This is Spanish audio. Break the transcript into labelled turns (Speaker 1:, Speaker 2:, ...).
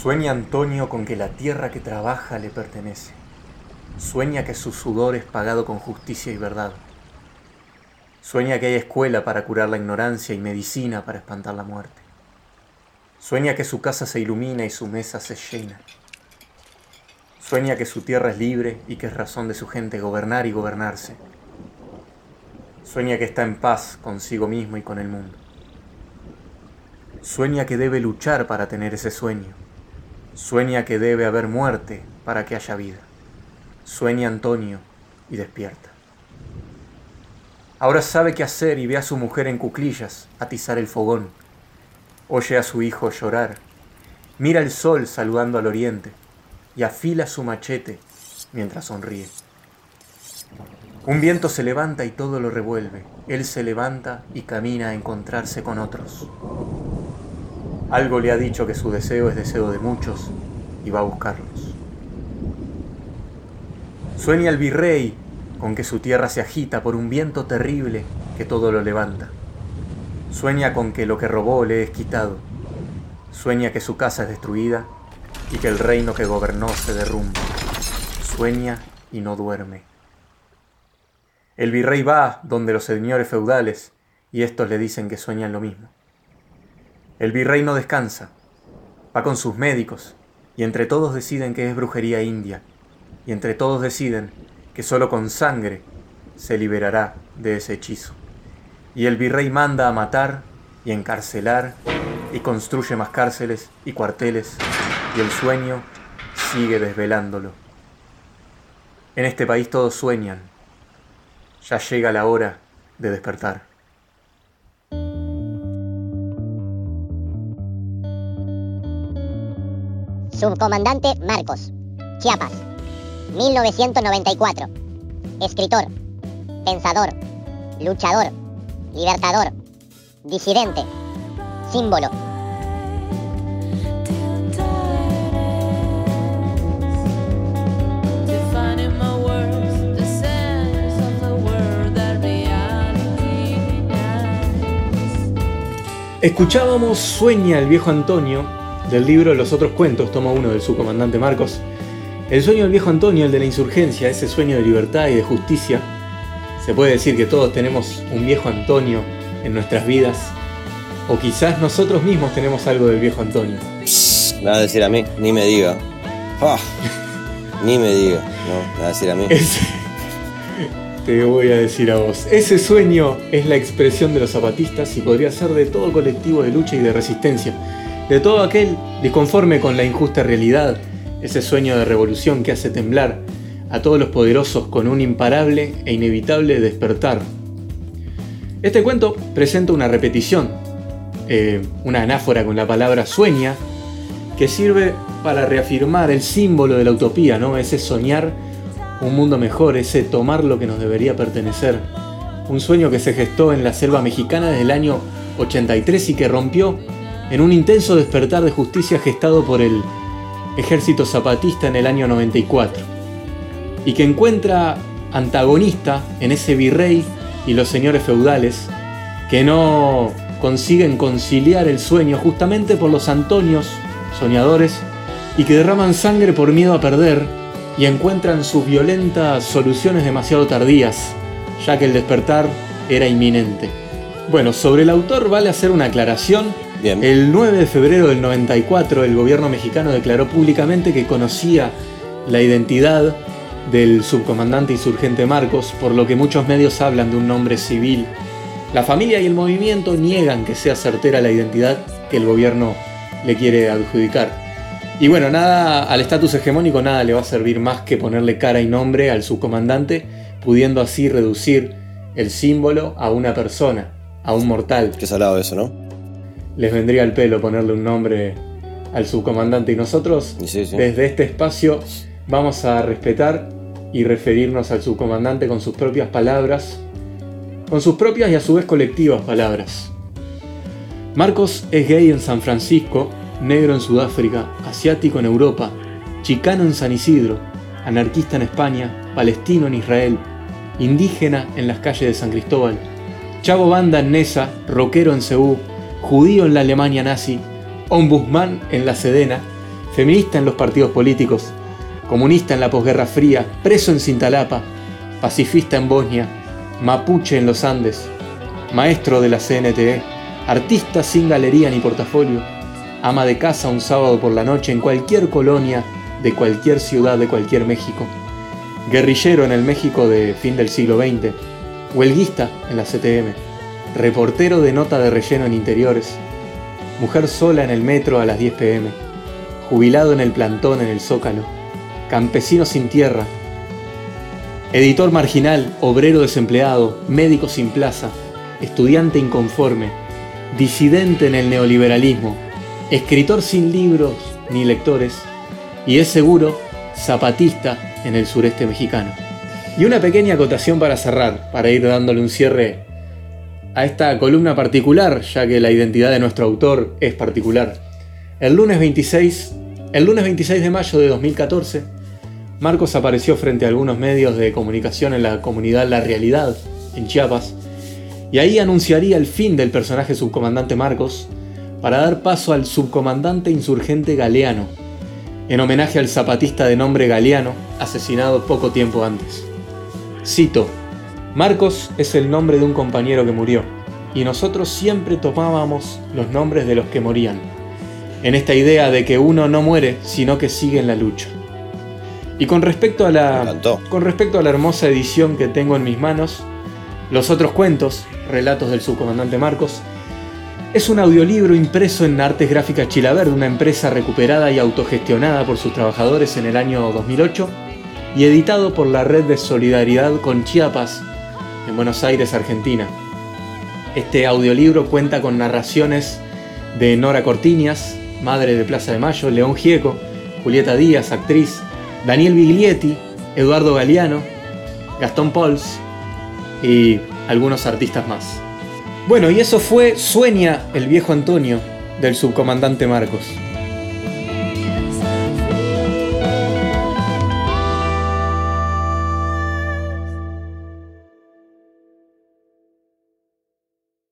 Speaker 1: Sueña Antonio con que la tierra que trabaja le pertenece. Sueña que su sudor es pagado con justicia y verdad. Sueña que hay escuela para curar la ignorancia y medicina para espantar la muerte. Sueña que su casa se ilumina y su mesa se llena. Sueña que su tierra es libre y que es razón de su gente gobernar y gobernarse. Sueña que está en paz consigo mismo y con el mundo. Sueña que debe luchar para tener ese sueño. Sueña que debe haber muerte para que haya vida. Sueña Antonio y despierta. Ahora sabe qué hacer y ve a su mujer en cuclillas atizar el fogón. Oye a su hijo llorar. Mira el sol saludando al oriente y afila su machete mientras sonríe. Un viento se levanta y todo lo revuelve. Él se levanta y camina a encontrarse con otros. Algo le ha dicho que su deseo es deseo de muchos y va a buscarlos. Sueña el virrey con que su tierra se agita por un viento terrible que todo lo levanta. Sueña con que lo que robó le es quitado. Sueña que su casa es destruida y que el reino que gobernó se derrumba. Sueña y no duerme. El virrey va donde los señores feudales y estos le dicen que sueñan lo mismo. El virrey no descansa, va con sus médicos, y entre todos deciden que es brujería india, y entre todos deciden que solo con sangre se liberará de ese hechizo. Y el virrey manda a matar y encarcelar y construye más cárceles y cuarteles, y el sueño sigue desvelándolo. En este país todos sueñan, ya llega la hora de despertar.
Speaker 2: Subcomandante Marcos, Chiapas, 1994. Escritor, pensador, luchador, libertador, disidente, símbolo.
Speaker 1: Escuchábamos Sueña el viejo Antonio del libro Los otros cuentos, toma uno del subcomandante Marcos. El sueño del viejo Antonio, el de la insurgencia, ese sueño de libertad y de justicia. Se puede decir que todos tenemos un viejo Antonio en nuestras vidas, o quizás nosotros mismos tenemos algo del viejo Antonio.
Speaker 3: Me va a decir a mí, ni me diga. Ah, ni me diga, ¿no? Me va a decir a mí.
Speaker 1: Ese- te voy a decir a vos. Ese sueño es la expresión de los zapatistas y podría ser de todo colectivo de lucha y de resistencia. De todo aquel disconforme con la injusta realidad. Ese sueño de revolución que hace temblar a todos los poderosos con un imparable e inevitable despertar. Este cuento presenta una repetición, eh, una anáfora con la palabra sueña, que sirve para reafirmar el símbolo de la utopía, ¿no? Ese soñar un mundo mejor, ese tomar lo que nos debería pertenecer. Un sueño que se gestó en la selva mexicana desde el año 83 y que rompió en un intenso despertar de justicia gestado por el ejército zapatista en el año 94. Y que encuentra antagonista en ese virrey y los señores feudales que no consiguen conciliar el sueño justamente por los antonios soñadores y que derraman sangre por miedo a perder y encuentran sus violentas soluciones demasiado tardías, ya que el despertar era inminente. Bueno, sobre el autor vale hacer una aclaración.
Speaker 3: Bien.
Speaker 1: El 9 de febrero del 94 el gobierno mexicano declaró públicamente que conocía la identidad del subcomandante insurgente Marcos, por lo que muchos medios hablan de un nombre civil. La familia y el movimiento niegan que sea certera la identidad que el gobierno le quiere adjudicar. Y bueno, nada al estatus hegemónico nada le va a servir más que ponerle cara y nombre al subcomandante, pudiendo así reducir el símbolo a una persona, a un mortal.
Speaker 3: Qué salado eso, ¿no?
Speaker 1: Les vendría al pelo ponerle un nombre al subcomandante y nosotros
Speaker 3: Y sí, sí.
Speaker 1: desde este espacio vamos a respetar y referirnos al subcomandante con sus propias palabras, con sus propias y a su vez colectivas palabras. Marcos es gay en San Francisco, negro en Sudáfrica, asiático en Europa, chicano en San Isidro, anarquista en España, palestino en Israel, indígena en las calles de San Cristóbal, chavo banda en Nesa, rockero en Ceú, judío en la Alemania nazi, ombudsman en la Sedena feminista en los partidos políticos, comunista en la posguerra fría, preso en Cintalapa, pacifista en Bosnia, mapuche en los Andes, maestro de la CNTE, artista sin galería ni portafolio, ama de casa un sábado por la noche en cualquier colonia de cualquier ciudad de cualquier México, guerrillero en el México de fin del siglo XX, huelguista en la CTM, reportero de nota de relleno en interiores, mujer sola en el metro a las 10 pm, jubilado en el plantón en el Zócalo, campesino sin tierra, editor marginal, obrero desempleado, médico sin plaza, estudiante inconforme, disidente en el neoliberalismo, escritor sin libros ni lectores, y es seguro zapatista en el sureste mexicano. Y una pequeña acotación para cerrar, para ir dándole un cierre a esta columna particular, ya que la identidad de nuestro autor es particular. El lunes 26, el lunes 26 de mayo de 2014, Marcos apareció frente a algunos medios de comunicación en la comunidad La Realidad, en Chiapas, y ahí anunciaría el fin del personaje subcomandante Marcos para dar paso al subcomandante insurgente Galeano, en homenaje al zapatista de nombre Galeano, asesinado poco tiempo antes. Cito, Marcos es el nombre de un compañero que murió, y nosotros siempre tomábamos los nombres de los que morían, en esta idea de que uno no muere, sino que sigue en la lucha. Y con respecto a la, con respecto a la hermosa edición que tengo en mis manos, los otros cuentos, relatos del subcomandante Marcos, es un audiolibro impreso en Artes Gráficas Chilaverde, una empresa recuperada y autogestionada por sus trabajadores en el año 2008 y editado por la Red de Solidaridad con Chiapas en Buenos Aires, Argentina. Este audiolibro cuenta con narraciones de Nora Cortiñas, madre de Plaza de Mayo, León Gieco, Julieta Díaz, actriz, Daniel Biglietti, Eduardo Galeano, Gastón Pols y algunos artistas más. Bueno, y eso fue Sueña el viejo Antonio del subcomandante Marcos.